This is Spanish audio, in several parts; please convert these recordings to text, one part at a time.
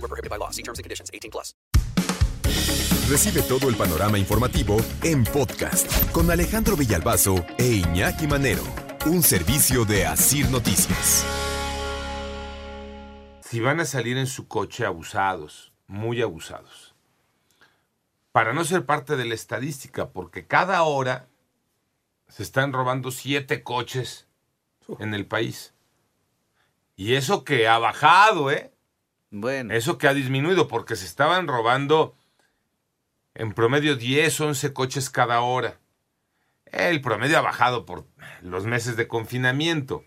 Void were prohibited by law. See terms and conditions. 18 plus. Recibe todo el panorama informativo en podcast con Alejandro Villalbazo e Iñaki Manero. Un servicio de Asir Noticias. si van a salir en su coche abusados, muy abusados, para no ser parte de la estadística, porque cada hora se están robando siete coches en el país. Y eso que ha bajado, ¿eh? Bueno, Eso que ha disminuido, porque se estaban robando en promedio 10, 11 coches cada hora. El promedio ha bajado por los meses de confinamiento.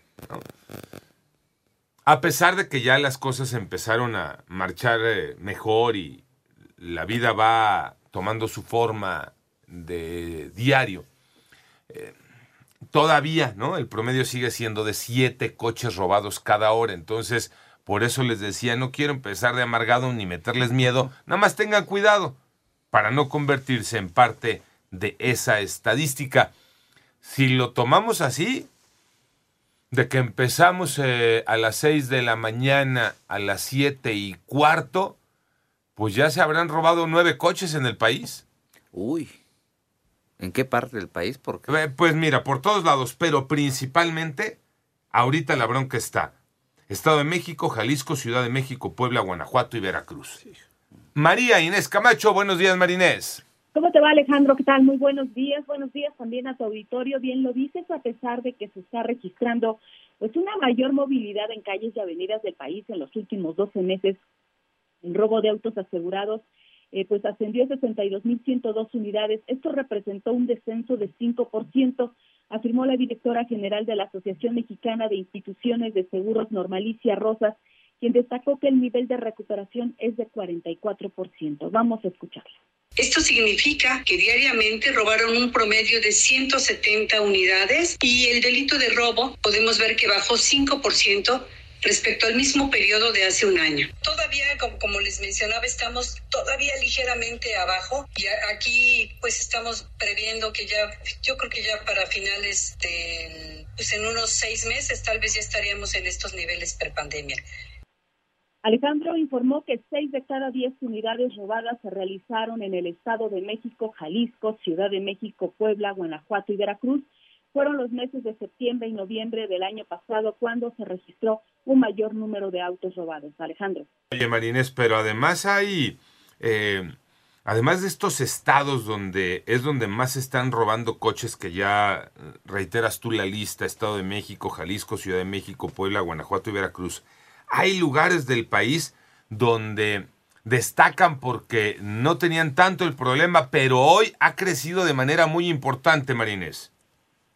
A pesar de que ya las cosas empezaron a marchar eh, mejor y la vida va tomando su forma de diario, eh, todavía, ¿no? El promedio sigue siendo de siete coches robados cada hora. Entonces, por eso les decía, no quiero empezar de amargado ni meterles miedo. Nada más tengan cuidado para no convertirse en parte de esa estadística. Si lo tomamos así, de que empezamos eh, a las 6 de la mañana a las 7 y cuarto, pues ya se habrán robado nueve coches en el país. uy. ¿En qué parte del país? Porque Eh, Pues mira, por todos lados, pero principalmente, ahorita la bronca está. Estado de México, Jalisco, Ciudad de México, Puebla, Guanajuato y Veracruz. María Inés Camacho, buenos días Marinés. ¿Cómo te va Alejandro? ¿Qué tal? Muy buenos días. Buenos días también a tu auditorio. Bien lo dices, a pesar de que se está registrando pues una mayor movilidad en calles y avenidas del país en los últimos 12 meses. El robo de autos asegurados eh, pues ascendió a 62.102 unidades. Esto representó un descenso de 5%, afirmó la directora general de la Asociación Mexicana de Instituciones de Seguros, Normalicia Rosas, quien destacó que el nivel de recuperación es de 44%. Vamos a escucharla. Esto significa que diariamente robaron un promedio de 170 unidades y el delito de robo podemos ver que bajó 5% respecto al mismo periodo de hace un año. Todavía, como, les mencionaba, estamos todavía ligeramente abajo y aquí pues estamos previendo que ya, yo creo que ya para finales del, pues en unos seis meses tal vez ya estaríamos en estos niveles prepandemia. Alejandro informó que seis de cada diez unidades robadas se realizaron en el Estado de México, Jalisco, Ciudad de México, Puebla, Guanajuato y Veracruz. Fueron los meses de septiembre y noviembre del año pasado cuando se registró un mayor número de autos robados. Alejandro. Oye Marinés, pero además hay, eh, además de estos estados donde es donde más están robando coches que ya eh, reiteras tú la lista, Estado de México, Jalisco, Ciudad de México, Puebla, Guanajuato y Veracruz, hay lugares del país donde destacan porque no tenían tanto el problema, pero hoy ha crecido de manera muy importante, Marinés.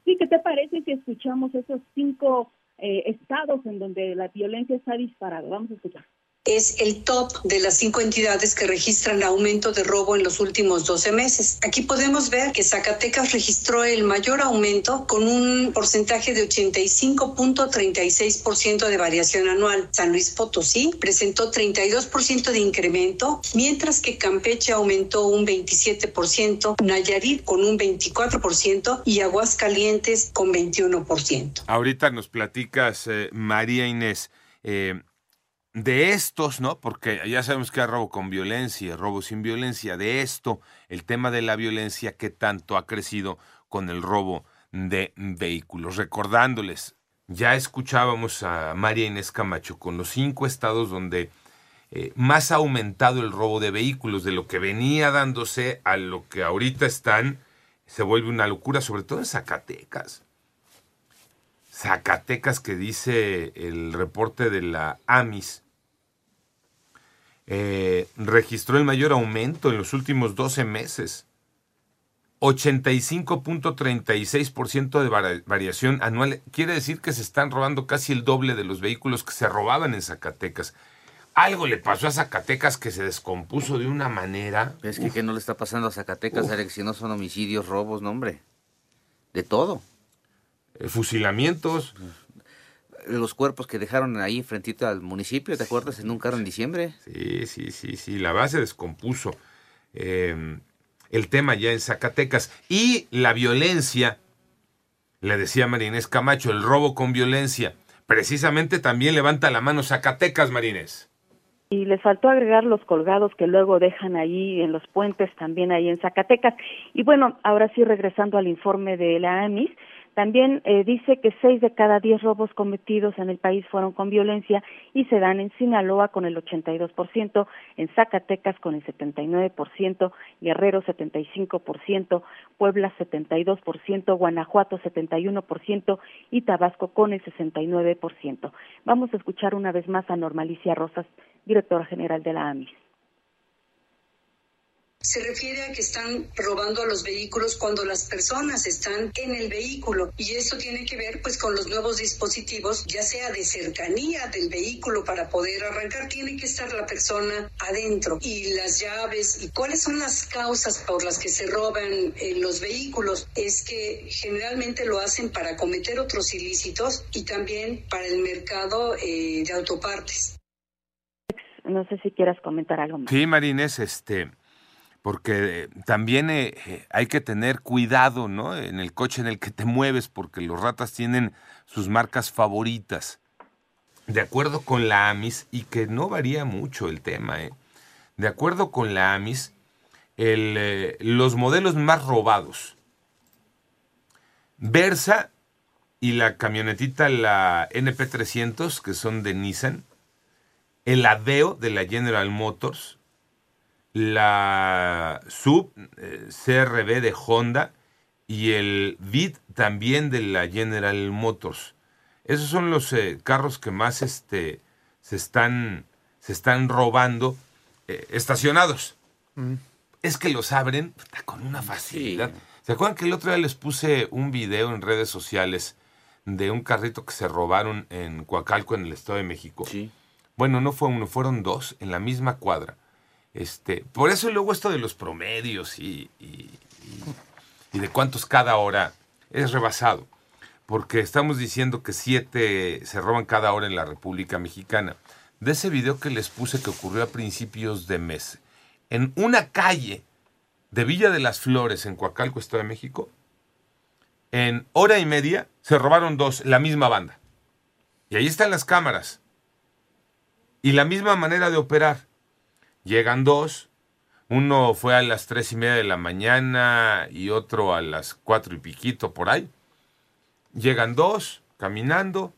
Sí, ¿qué te parece si escuchamos esos cinco eh, estados en donde la violencia está disparada? Vamos a escuchar. Es el top de las cinco entidades que registran aumento de robo en los últimos 12 meses. Aquí podemos ver que Zacatecas registró el mayor aumento con un porcentaje de 85.36% de variación anual. San Luis Potosí presentó 32% de incremento, mientras que Campeche aumentó un 27%, Nayarit con un 24% y Aguascalientes con 21%. Ahorita nos platicas, eh, María Inés, eh, de estos, ¿no? Porque ya sabemos que hay robo con violencia, robo sin violencia. De esto, el tema de la violencia, que tanto ha crecido con el robo de vehículos. Recordándoles, ya escuchábamos a María Inés Camacho con los cinco estados donde eh, más ha aumentado el robo de vehículos de lo que venía dándose a lo que ahorita están. Se vuelve una locura, sobre todo en Zacatecas. Zacatecas que dice el reporte de la AMIS, eh, registró el mayor aumento en los últimos 12 meses. 85.36% de vari- variación anual. Quiere decir que se están robando casi el doble de los vehículos que se robaban en Zacatecas. Algo le pasó a Zacatecas que se descompuso de una manera. Es que, ¿qué no le está pasando a Zacatecas, Alex? Si no son homicidios, robos, no, hombre. De todo. eh, fusilamientos. Los cuerpos que dejaron ahí frentito al municipio, ¿te acuerdas? En un carro en diciembre. Sí, sí, sí, sí. La base descompuso. Eh, el tema ya en Zacatecas. Y la violencia, le decía Marinés Camacho, el robo con violencia. Precisamente también levanta la mano Zacatecas, Marinés. Y les faltó agregar los colgados que luego dejan ahí en los puentes, también ahí en Zacatecas. Y bueno, ahora sí, regresando al informe de la AMIS, también eh, dice que seis de cada diez robos cometidos en el país fueron con violencia y se dan en Sinaloa con el 82%, en Zacatecas con el 79%, Guerrero 75%, Puebla 72%, Guanajuato 71% y Tabasco con el 69%. Vamos a escuchar una vez más a Normalicia Rosas, directora general de la AMIS. Se refiere a que están robando a los vehículos cuando las personas están en el vehículo y esto tiene que ver pues con los nuevos dispositivos, ya sea de cercanía del vehículo para poder arrancar, tiene que estar la persona adentro y las llaves y cuáles son las causas por las que se roban eh, los vehículos es que generalmente lo hacen para cometer otros ilícitos y también para el mercado eh, de autopartes. No sé si quieras comentar algo más. Sí, Marinés, este, porque eh, también eh, eh, hay que tener cuidado, ¿no? En el coche en el que te mueves, porque los ratas tienen sus marcas favoritas. De acuerdo con la AMIS, y que no varía mucho el tema. De acuerdo con la AMIS, los modelos más robados, Versa y la camionetita, la NP300, que son de Nissan, el Adeo de la General Motors, la Sub eh, CRB de Honda y el Vid también de la General Motors. Esos son los eh, carros que más este, se, están, se están robando eh, estacionados. Es que los abren con una facilidad. ¿Se acuerdan que el otro día les puse un video en redes sociales de un carrito que se robaron en Coacalco, en el Estado de México? Sí. Bueno, no fue uno, fueron dos en la misma cuadra. Este, por eso luego esto de los promedios y, y- de cuántos cada hora es rebasado. Porque estamos diciendo que siete se roban cada hora en la República Mexicana. De ese video que les puse que ocurrió a principios de mes, en una calle de Villa de las Flores, en Coacalco, Estado de México, en hora y media se robaron dos, la misma banda. Y ahí están las cámaras. Y la misma manera de operar. Llegan dos, uno fue a las tres y media de la mañana y otro a las cuatro y piquito por ahí. Llegan dos, caminando,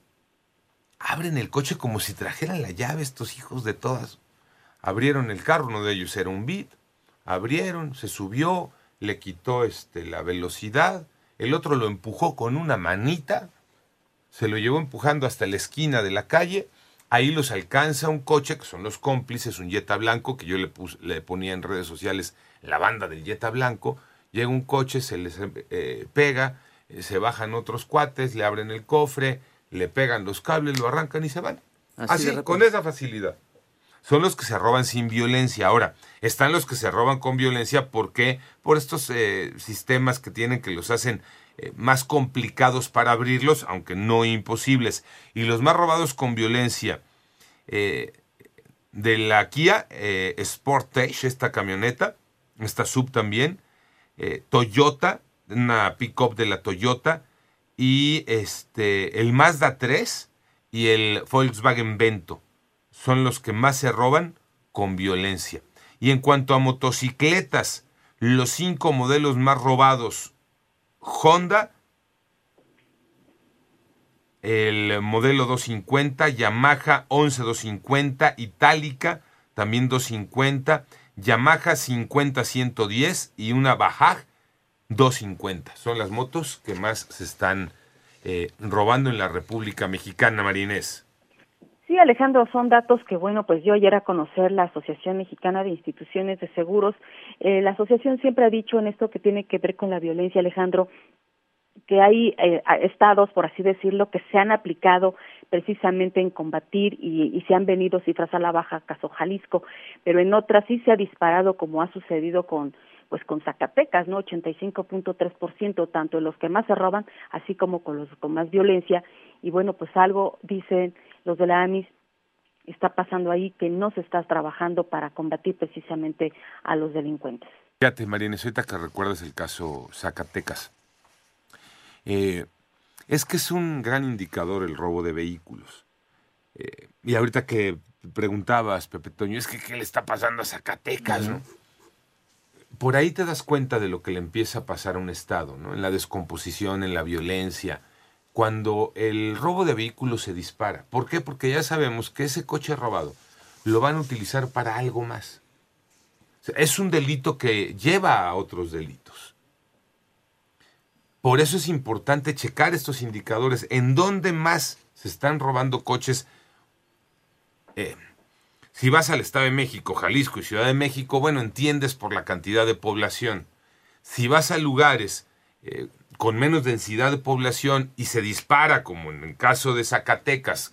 abren el coche como si trajeran la llave estos hijos de todas. Abrieron el carro, uno de ellos era un Beat, abrieron, se subió, le quitó este, la velocidad, el otro lo empujó con una manita, se lo llevó empujando hasta la esquina de la calle, ahí los alcanza un coche, que son los cómplices, un Jetta blanco, que yo le, pus- le ponía en redes sociales la banda del Jetta blanco, llega un coche, se les eh, pega, eh, se bajan otros cuates, le abren el cofre, le pegan los cables, lo arrancan y se van. Así con esa facilidad. Son los que se roban sin violencia. Ahora, están los que se roban con violencia porque por estos eh, sistemas que tienen que los hacen eh, más complicados para abrirlos, aunque no imposibles. Y los más robados con violencia eh, de la Kia Sportage, esta camioneta, esta sub también, Toyota, una pickup de la Toyota, y este el Mazda 3 y el Volkswagen Vento son los que más se roban con violencia. Y en cuanto a motocicletas, los cinco modelos más robados, Honda, el modelo 250, Yamaha 11250, Itálica también 250, Yamaha 50-110 y una Bajaj 250. Son las motos que más se están eh, robando en la República Mexicana, Marinés. Sí, Alejandro, son datos que, bueno, pues yo ayer a conocer la Asociación Mexicana de Instituciones de Seguros. Eh, la asociación siempre ha dicho en esto que tiene que ver con la violencia, Alejandro, que hay eh, estados, por así decirlo, que se han aplicado precisamente en combatir y, y se han venido cifras a la baja, caso Jalisco, pero en otras sí se ha disparado como ha sucedido con pues con Zacatecas, ¿no? 85.3%, tanto en los que más se roban, así como con los con más violencia. Y bueno, pues algo dicen los de la AMIS está pasando ahí que no se está trabajando para combatir precisamente a los delincuentes. Fíjate, Marina, ahorita que recuerdas el caso Zacatecas. Eh, es que es un gran indicador el robo de vehículos. Eh, y ahorita que preguntabas, Pepe Toño, es que ¿qué le está pasando a Zacatecas? ¿no? Por ahí te das cuenta de lo que le empieza a pasar a un Estado, ¿no? En la descomposición, en la violencia, cuando el robo de vehículos se dispara. ¿Por qué? Porque ya sabemos que ese coche robado lo van a utilizar para algo más. Es un delito que lleva a otros delitos. Por eso es importante checar estos indicadores. ¿En dónde más se están robando coches? Eh, si vas al Estado de México, Jalisco y Ciudad de México, bueno, entiendes por la cantidad de población. Si vas a lugares eh, con menos densidad de población y se dispara, como en el caso de Zacatecas,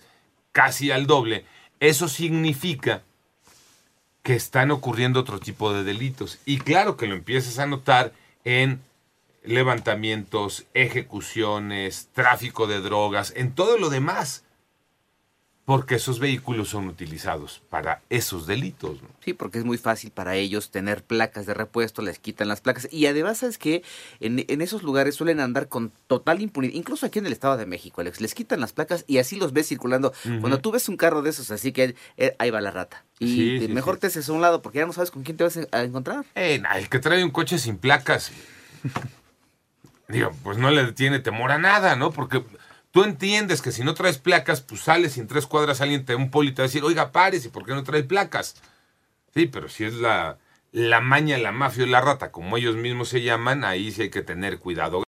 casi al doble, eso significa que están ocurriendo otro tipo de delitos. Y claro que lo empiezas a notar en levantamientos, ejecuciones, tráfico de drogas, en todo lo demás. Porque esos vehículos son utilizados para esos delitos. ¿no? Sí, porque es muy fácil para ellos tener placas de repuesto, les quitan las placas. Y además, ¿sabes que en, en, esos lugares suelen andar con total impunidad. Incluso aquí en el Estado de México, Alex, les quitan las placas y así los ves circulando. Uh -huh. Cuando tú ves un carro de esos, así que eh, ahí va la rata. Y Sí, sí, mejor sí. te haces a un lado porque ya no sabes con quién te vas a encontrar. Eh, el que trae un coche sin placas, digo, pues no le tiene temor a nada, ¿no? Porque tú entiendes que si no traes placas, pues sales y tres cuadras alguien te un poli te va a decir, oiga, pares, ¿y por qué no trae placas? Sí, pero si es la, la maña, la mafia y la rata, como ellos mismos se llaman, ahí sí hay que tener cuidado.